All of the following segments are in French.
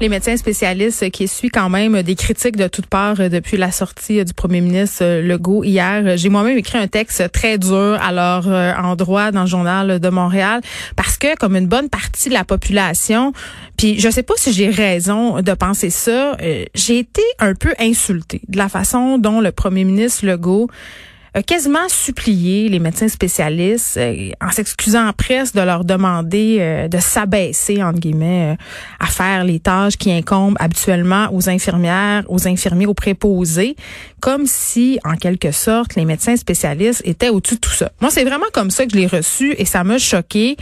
Les médecins spécialistes qui essuient quand même des critiques de toutes parts euh, depuis la sortie euh, du premier ministre euh, Legault hier. J'ai moi-même écrit un texte très dur à leur endroit dans le journal de Montréal parce que comme une bonne partie de la population, puis je sais pas si j'ai raison de penser ça, j'ai été un peu insultée de la façon dont le premier ministre Legault a quasiment supplié les médecins spécialistes euh, en s'excusant en presse de leur demander euh, de s'abaisser entre guillemets euh, à faire les tâches qui incombent habituellement aux infirmières, aux infirmiers, aux préposés, comme si en quelque sorte les médecins spécialistes étaient au-dessus de tout ça. Moi, c'est vraiment comme ça que je l'ai reçu et ça m'a choqué.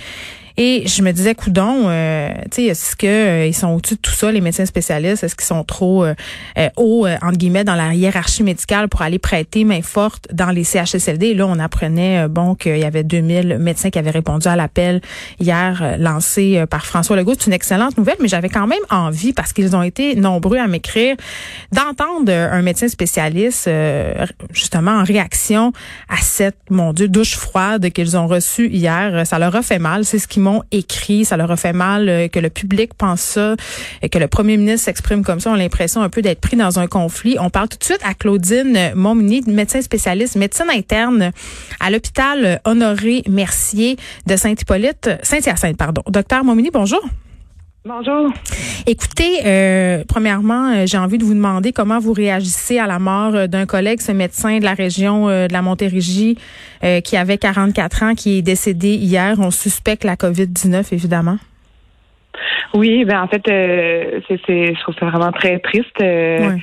Et je me disais, coudon, euh, tu sais, est-ce que euh, ils sont au-dessus de tout ça, les médecins spécialistes? Est-ce qu'ils sont trop euh, euh hauts, entre guillemets, dans la hiérarchie médicale pour aller prêter main forte dans les CHSLD? Là, on apprenait, bon, qu'il y avait 2000 médecins qui avaient répondu à l'appel hier lancé par François Legault. C'est une excellente nouvelle, mais j'avais quand même envie, parce qu'ils ont été nombreux à m'écrire, d'entendre un médecin spécialiste, justement, en réaction à cette, mon Dieu, douche froide qu'ils ont reçue hier. Ça leur a fait mal. C'est ce qui écrit. Ça leur a fait mal euh, que le public pense ça, et que le premier ministre s'exprime comme ça. On a l'impression un peu d'être pris dans un conflit. On parle tout de suite à Claudine Montmini, médecin spécialiste, médecine interne à l'hôpital Honoré Mercier de Saint-Hippolyte, Saint-Hyacinthe, pardon. Docteur Montmini, bonjour. Bonjour. Écoutez, euh, premièrement, euh, j'ai envie de vous demander comment vous réagissez à la mort euh, d'un collègue, ce médecin de la région de la Montérégie, qui avait 44 ans, qui est décédé hier. On suspecte la COVID-19, évidemment. Oui, ben en fait, c'est, je trouve ça vraiment très triste. Euh,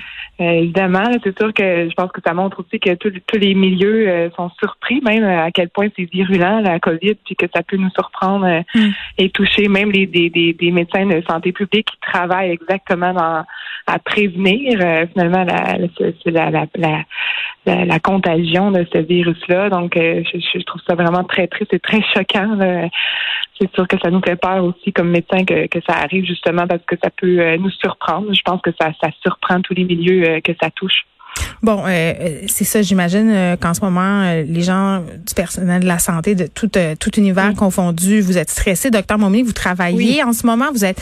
évidemment, c'est sûr que je pense que ça montre aussi que tous les milieux euh, sont surpris, même à quel point c'est virulent la COVID, puis que ça peut nous surprendre euh, mm. et toucher même les des, des, des, médecins de santé publique qui travaillent exactement dans, à prévenir finalement la la, la, la, la, contagion de ce virus-là. Donc, je, je, trouve ça vraiment très triste et très choquant. C'est sûr que ça nous fait peur aussi comme médecin que, que ça arrive justement parce que ça peut nous surprendre. Je pense que ça, ça surprend tous les milieux euh, que ça touche. Bon, euh, euh, c'est ça, j'imagine euh, qu'en ce moment, les gens du personnel de la santé, de tout, tout univers confondu, vous êtes stressé. Docteur Momini, vous travaillez en ce moment, vous êtes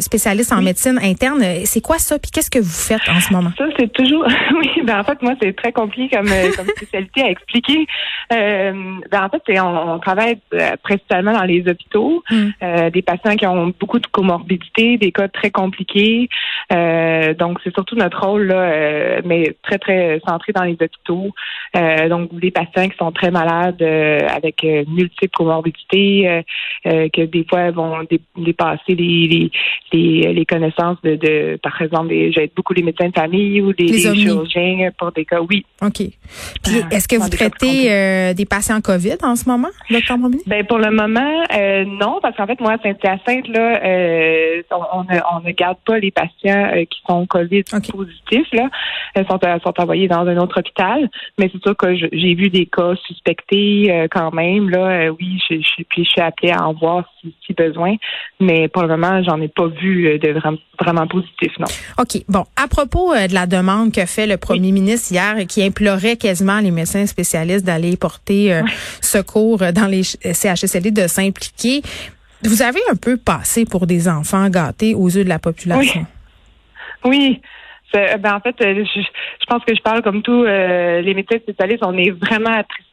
spécialiste en médecine interne. C'est quoi ça? Puis qu'est-ce que vous faites en ce moment? Ça, c'est toujours... oui, ben en fait, moi, c'est très compliqué comme, comme spécialité à expliquer. ben en fait, on, on, travaille principalement dans les hôpitaux, mm. des patients qui ont beaucoup de comorbidités, des cas très compliqués. donc, c'est surtout notre rôle, là, mais très, très centré dans les hôpitaux. Euh, donc, des patients qui sont très malades euh, avec euh, multiples comorbidités, que des fois vont dépasser les, les, les, connaissances de, de, par exemple, j'aide beaucoup les médecins de famille ou des, chirurgiens pour des cas, oui. OK. Puis, est-ce que vous traitez des patients COVID en ce moment, docteur Ben, pour le moment, non, parce qu'en fait, moi, à Saint-Hyacinthe, là, on, on, ne, garde pas les patients qui sont COVID positifs, là. Ils sont sont envoyés dans un autre hôpital. Mais c'est sûr que j'ai vu des cas suspectés euh, quand même. Là, euh, oui, je, je, puis je suis appelée à en voir si, si besoin. Mais pour le moment, j'en ai pas vu euh, de vraiment, vraiment positif, non. OK. Bon, à propos de la demande que fait le premier ministre hier, qui implorait quasiment les médecins spécialistes d'aller porter secours dans les CHSLD de s'impliquer. Vous avez un peu passé pour des enfants gâtés aux yeux de la population? Oui. oui. Euh, ben, en fait, euh, je, je, pense que je parle comme tous euh, les médecins spécialistes. On est vraiment attristés,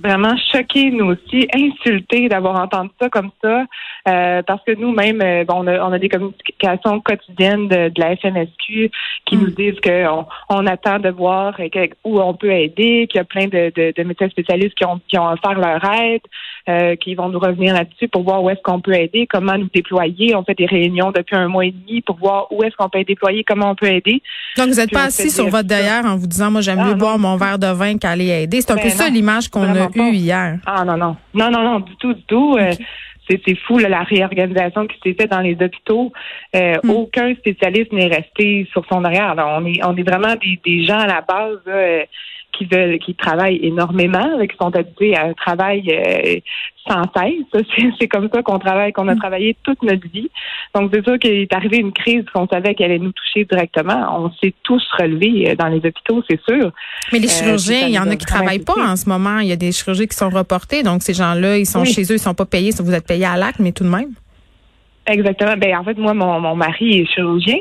vraiment choqués, nous aussi, insultés d'avoir entendu ça comme ça. parce que nous-mêmes, bon, on a, on a, des communications quotidiennes de, la FNSQ qui nous mm. disent qu'on on attend de voir où on peut aider, qu'il y a plein de, de, de, médecins spécialistes qui ont, qui ont offert leur aide, qui vont nous revenir là-dessus pour voir où est-ce qu'on peut aider, comment nous déployer. On fait des réunions depuis un mois et demi pour voir où est-ce qu'on peut déployer, comment on peut aider. Donc, vous n'êtes pas assis sur votre derrière en vous disant, moi, j'aime mieux boire mon verre de vin qu'aller aider. C'est un peu ben ça l'image qu'on a eue hier. Ah, non, non. Non, non, non, du tout, du tout. Euh, c'est fou la réorganisation qui s'est faite dans les hôpitaux. Euh, mm. Aucun spécialiste n'est resté sur son arrière. on est on est vraiment des, des gens à la base là, qui veulent, qui travaillent énormément, qui sont habitués à un travail euh, sans cesse. C'est comme ça qu'on travaille, qu'on a mm. travaillé toute notre vie. Donc c'est sûr qu'il est arrivé une crise qu'on savait qu'elle allait nous toucher directement. On s'est tous relevés euh, dans les hôpitaux, c'est sûr. Mais les euh, chirurgiens, il y en a qui travaillent pas en ce moment. Il y a des chirurgiens qui sont reportés. Donc ces gens-là, ils sont chez eux, ils sont pas payés. Vous êtes payés à l'acte, mais tout de même. Exactement. Ben en fait, moi, mon, mon mari est chirurgien.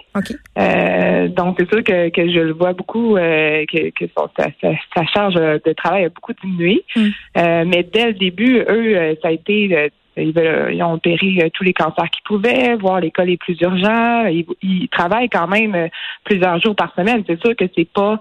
Euh, donc c'est sûr que, que je le vois beaucoup, euh, que, que son, sa, charge de travail a beaucoup diminué. Hmm. Euh, mais dès le début, eux, ça a été ils, ont opéré tous les cancers qu'ils pouvaient, voir les cas les plus urgents. Ils, ils travaillent quand même plusieurs jours par semaine. C'est sûr que c'est pas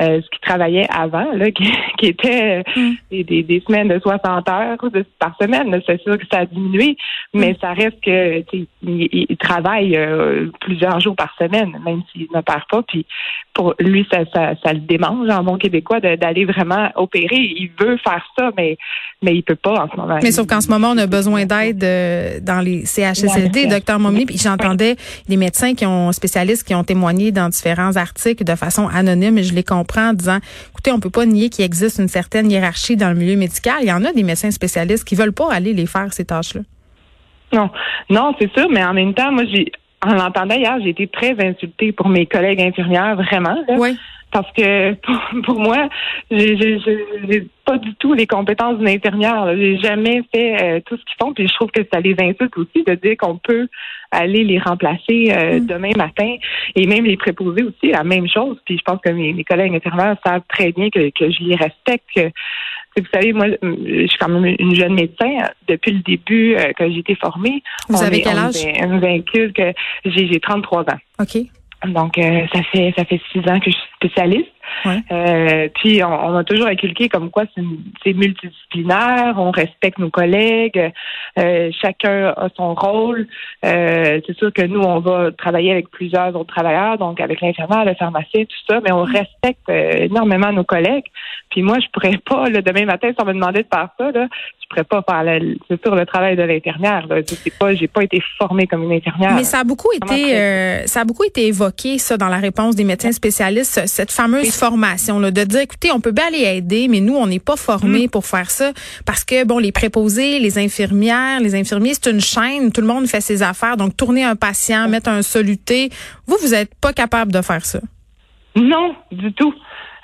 euh, ce qui travaillait avant, là, qui, qui était mm. des, des, semaines de 60 heures par semaine. C'est sûr que ça a diminué, mais mm. ça reste que il, travaille euh, plusieurs jours par semaine, même s'il ne perd pas. Puis pour lui, ça, ça, ça le démange en bon québécois d'aller vraiment opérer. Il veut faire ça, mais mais il peut pas en ce moment. Mais sauf qu'en ce moment, on a besoin d'aide euh, dans les CHSLD, docteur Mommy. Puis j'entendais des médecins qui ont spécialistes qui ont témoigné dans différents articles de façon anonyme, et je les comprends en disant, écoutez, on peut pas nier qu'il existe une certaine hiérarchie dans le milieu médical. Il y en a des médecins spécialistes qui veulent pas aller les faire ces tâches-là. Non, non, c'est sûr, mais en même temps, moi, j'ai, en l'entendant hier, j'ai été très insultée pour mes collègues infirmières, vraiment. Oui. Parce que pour, moi, j'ai pas du tout les compétences d'une infirmière. J'ai jamais fait euh, tout ce qu'ils font, puis je trouve que ça les insulte aussi de dire qu'on peut aller les remplacer euh, mm. demain matin et même les préposer aussi la même chose. Puis je pense que mes, collègues infirmières savent très bien que, que je les respecte. Que, vous savez, moi, je suis quand même une jeune médecin. Depuis le début euh, que j'ai été formée, vous avez quel âge? On que j'ai 33 ans. OK. Donc, euh, ça fait ça fait six ans que je suis spécialiste. Euh, puis on, a toujours inculqué comme quoi c'est multidisciplinaire, on respecte nos collègues, euh, chacun a son rôle. Euh, c'est sûr que nous, on va travailler avec plusieurs autres travailleurs, donc avec l'infirmière, le pharmacien, tout ça, mais on mm. respecte énormément nos collègues. Puis moi, je pourrais pas, le demain matin, si on me demandait de faire ça, là, je pourrais pas faire c'est sûr le travail de l'infirmière. C'est pas, j'ai pas été formée comme une infirmière. Mais ça a beaucoup été, ça a beaucoup été évoqué ça dans la réponse des médecins spécialistes, cette fameuse formation, là, de dire, écoutez, on peut bien aller aider, mais nous, on n'est pas formés mm. pour faire ça parce que, bon, les préposés, les infirmières, les infirmiers, c'est une chaîne, tout le monde fait ses affaires. Donc, tourner un patient, mettre un soluté, vous, vous n'êtes pas capable de faire ça. Non, du tout.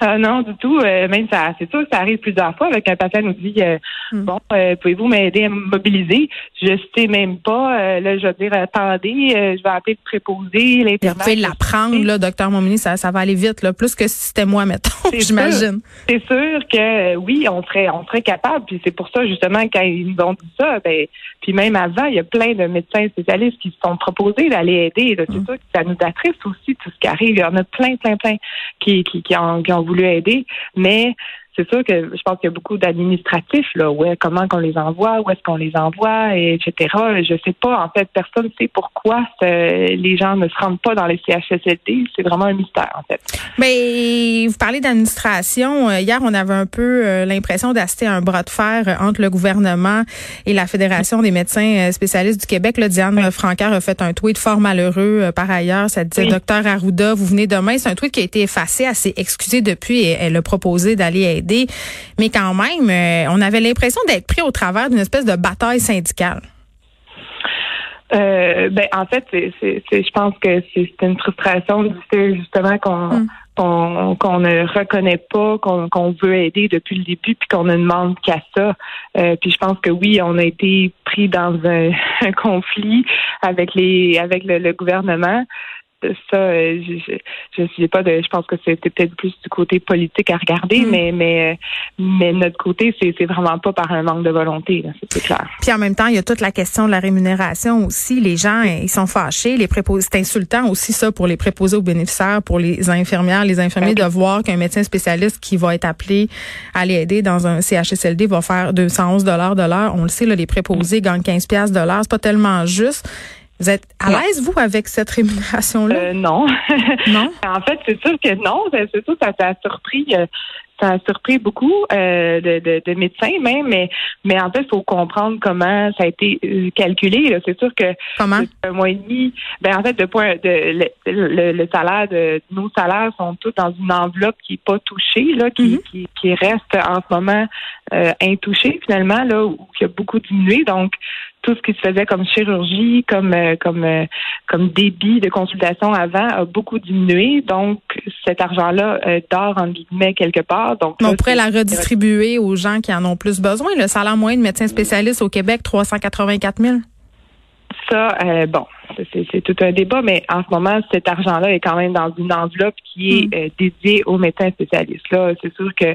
Euh, non, du tout. Euh, même ça, c'est sûr que ça arrive plusieurs fois avec un patient nous dit euh, hmm. bon, pouvez-vous m'aider à me mobiliser? Je sais même pas. là, je vais dire attendez, je vais appeler le préposé, l'intervenant. Vous pouvez l'apprendre, là, docteur Momini, ça, ça va aller vite, là, plus que si c'était moi, mettons. J'imagine. C'est sûr que oui, on serait, on serait capable. Puis c'est pour ça justement quand ils nous ont dit ça, ben, puis même avant, il y a plein de médecins spécialistes qui se sont proposés d'aller aider. C'est hmm. sûr que ça nous attriste aussi tout ce qui arrive. Il y en a plein, plein, plein qui, qui, qui, ont, qui ont voulu aider, mais c'est sûr que je pense qu'il y a beaucoup d'administratifs, là, ouais, comment qu'on les envoie, où est-ce qu'on les envoie, et etc. Je sais pas, en fait, personne ne sait pourquoi les gens ne se rendent pas dans les CHSLD. C'est vraiment un mystère, en fait. Mais vous parlez d'administration. Euh, hier, on avait un peu euh, l'impression d'assister à un bras de fer euh, entre le gouvernement et la Fédération des médecins spécialistes du Québec. Là, Diane oui. a fait un tweet fort malheureux par ailleurs. Ça disait, docteur Arruda, vous venez demain. C'est un tweet qui a été effacé, elle s'est excusée depuis et elle a proposé d'aller aider mais quand même, euh, on avait l'impression d'être pris au travers d'une espèce de bataille syndicale. Euh, ben, en fait, c'est, je pense que c'est, une frustration justement qu'on mm. qu'on, ne reconnaît pas, qu'on, veut aider depuis le début, puis qu'on ne demande qu'à ça. Euh, puis je pense que oui, on a été pris dans un, conflit avec les avec le gouvernement ça, euh, je, je, pas de, je pense que c'était peut-être plus du côté politique à regarder, mm. mais mais euh, mais notre côté, c'est vraiment pas par un manque de volonté, c'est clair. Puis en même temps, il y a toute la question de la rémunération aussi. Les gens, ils sont fâchés, les préposés, c'est insultant aussi ça pour les préposés aux bénéficiaires, pour les infirmières, les infirmiers de voir qu'un médecin spécialiste qui va être appelé à les aider dans un CHSLD va faire 211 dollars de l'heure. On le sait, là, les préposés gagnent 15 pièces de l'heure, c'est pas tellement juste. Vous êtes à l'aise, vous, avec cette rémunération-là? Euh, non. non? en fait, c'est sûr que non. C'est sûr que ça t'a surpris. Euh, ça a surpris beaucoup euh, de, de, de, médecins même, mais mais en fait, il faut comprendre comment ça a été calculé. C'est sûr que comment? un mois et demi, ben en fait, de point de le, le, salaire de nos salaires sont tous dans une enveloppe qui est pas touchée, là, qui, mm-hmm. qui, qui, reste en ce moment euh, intouchée finalement, là, où qui a beaucoup diminué. Donc tout ce qui se faisait comme chirurgie, comme euh, comme euh, comme débit de consultation avant a beaucoup diminué. Donc cet argent-là euh, dort en guillemets quelque part. Donc on pourrait la redistribuer aux gens qui en ont plus besoin. Le salaire moyen de médecin spécialiste au Québec, 384 000. Ça, bon, c'est tout un débat, mais en ce moment, cet argent-là est quand même dans une enveloppe qui est mm. dédiée aux médecins spécialistes. Là, c'est sûr que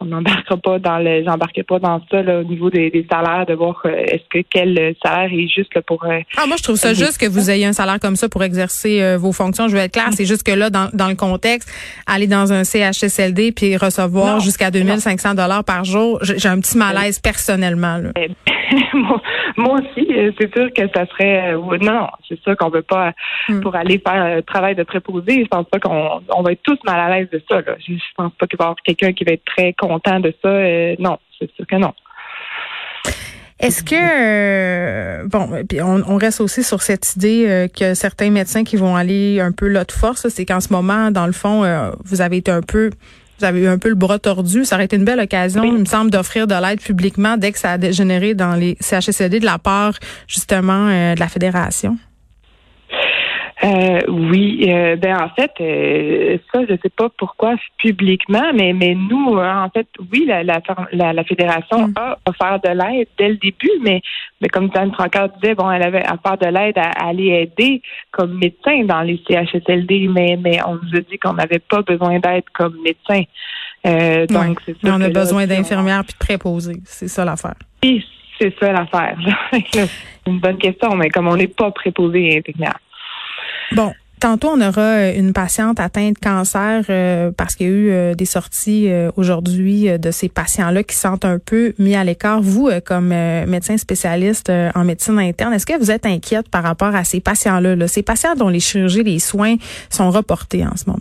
on n'embarquera pas dans le j'embarquerai pas dans ça là, au niveau des, des salaires de voir euh, est-ce que quel salaire est juste pour euh, ah moi je trouve ça juste que vous ayez un salaire comme ça pour exercer euh, vos fonctions je vais être clair c'est juste que là dans, dans le contexte aller dans un CHSLD puis recevoir jusqu'à 2500 dollars par jour j'ai un petit malaise personnellement là. Eh, moi, aussi c'est sûr que ça serait non c'est sûr qu'on veut pas hmm. pour aller faire un travail de préposé je pense pas qu'on on va être tous mal à l'aise de ça là je, pense pas qu'il va y avoir quelqu'un qui va être très content de ça. Euh, non, c'est sûr que non. Est-ce que euh, bon, puis on, reste aussi sur cette idée euh, que certains médecins qui vont aller un peu là de force, c'est qu'en ce moment, dans le fond, vous avez été un peu vous avez eu un peu le bras tordu. Ça aurait été une belle occasion, il me semble, d'offrir de l'aide publiquement dès que ça a dégénéré dans les CHSLD de la part justement de la fédération. Euh, oui, euh, ben en fait, euh, ça, je sais pas pourquoi publiquement, mais mais nous, hein, en fait, oui, la la, la, fédération mm. a offert de l'aide dès le début, mais mais comme Dan Francard disait, bon, elle avait offert de l'aide à, aller aider comme médecin dans les CHSLD, mais mais on nous a dit qu'on n'avait pas besoin d'aide comme médecin. donc c'est ça. On a besoin d'infirmières puis de préposés, c'est ça l'affaire. Oui, c'est ça l'affaire. une bonne question, mais comme on n'est pas préposé infirmière. Bon, Tantôt, on aura euh, une patiente atteinte de cancer euh, parce qu'il y a eu euh, des sorties aujourd'hui de ces patients-là qui sentent un peu mis à l'écart. Vous, comme médecin spécialiste en médecine interne, est-ce que vous êtes inquiète par rapport à ces patients-là, là, ces patients dont les chirurgies, les soins sont reportés en ce moment?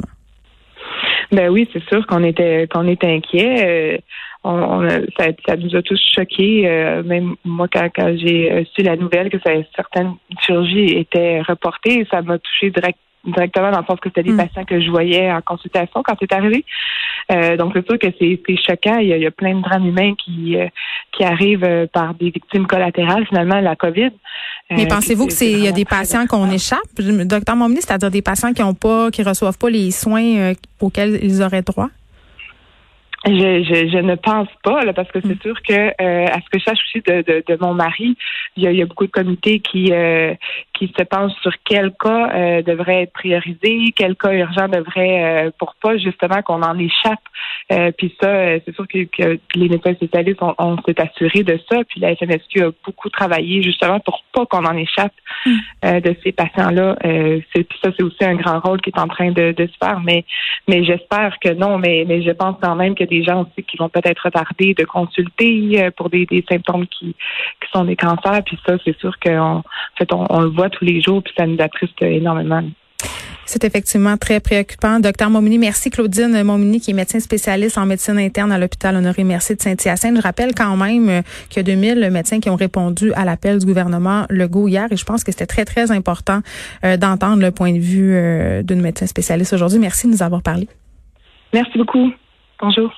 Ben oui, c'est sûr qu'on était qu'on est inquiet. On, ça, ça, nous a tous choqués. même moi, quand, quand j'ai su la nouvelle que certaines chirurgies étaient reportées, ça m'a touché direct, directement dans le sens que c'était des hmm. patients que je voyais en consultation quand c'est arrivé. Euh, donc c'est sûr que c'est choquant. Il y, a, plein de drames humains qui euh, qui arrivent euh, par des victimes collatérales finalement la COVID. Mais pensez-vous que c'est il y a des patients qu'on échappe, docteur Momini, c'est-à-dire des patients qui ont pas qui reçoivent pas les soins auxquels ils auraient droit? Je, je, je, ne pense pas, là, parce que c'est mm. sûr que euh, à ce que je sache aussi de, de, de mon mari, il y, a, il y, a, beaucoup de comités qui euh, qui se pensent sur quel cas euh, devrait être priorisé, quel cas urgent devrait pour pas justement qu'on en échappe. puis ça, c'est sûr que, que, les médecins spécialistes on, on s'est assuré de ça. Puis la FMSQ a beaucoup travaillé justement pour pas qu'on en échappe mm. de ces patients-là. c'est puis ça, c'est aussi un grand rôle qui est en train de, de se faire. Mais mais j'espère que non. Mais mais je pense quand même que des gens aussi qui vont peut-être retarder de consulter euh, pour des, symptômes qui, sont des cancers. Puis ça, c'est sûr qu'on fait, on, le voit tous les jours, puis ça nous attriste énormément. C'est effectivement très préoccupant. Docteur Momini, merci Claudine Momini, qui est médecin spécialiste en médecine interne à l'hôpital Honoré Merci de Saint-Hyacinthe. Je rappelle quand même euh, qu'il y a 2000 médecins qui ont répondu à l'appel du gouvernement Legault hier et je pense que c'était très, très important euh, d'entendre le point de vue d'une médecin spécialiste aujourd'hui. Merci de nous avoir parlé. Merci beaucoup. Bonjour.